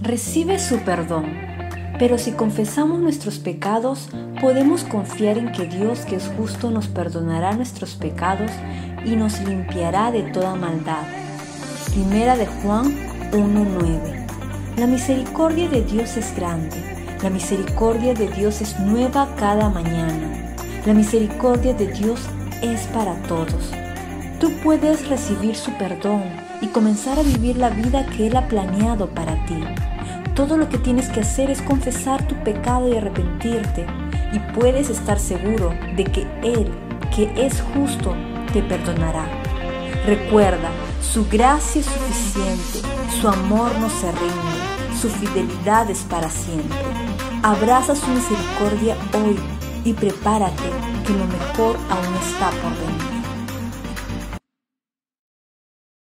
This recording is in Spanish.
recibe su perdón. Pero si confesamos nuestros pecados, podemos confiar en que Dios que es justo nos perdonará nuestros pecados y nos limpiará de toda maldad. Primera de Juan 1.9 La misericordia de Dios es grande, la misericordia de Dios es nueva cada mañana, la misericordia de Dios es para todos. Tú puedes recibir su perdón y comenzar a vivir la vida que Él ha planeado para ti. Todo lo que tienes que hacer es confesar tu pecado y arrepentirte y puedes estar seguro de que Él, que es justo, te perdonará. Recuerda, su gracia es suficiente, su amor no se rinde, su fidelidad es para siempre. Abraza su misericordia hoy y prepárate que lo mejor aún está por venir.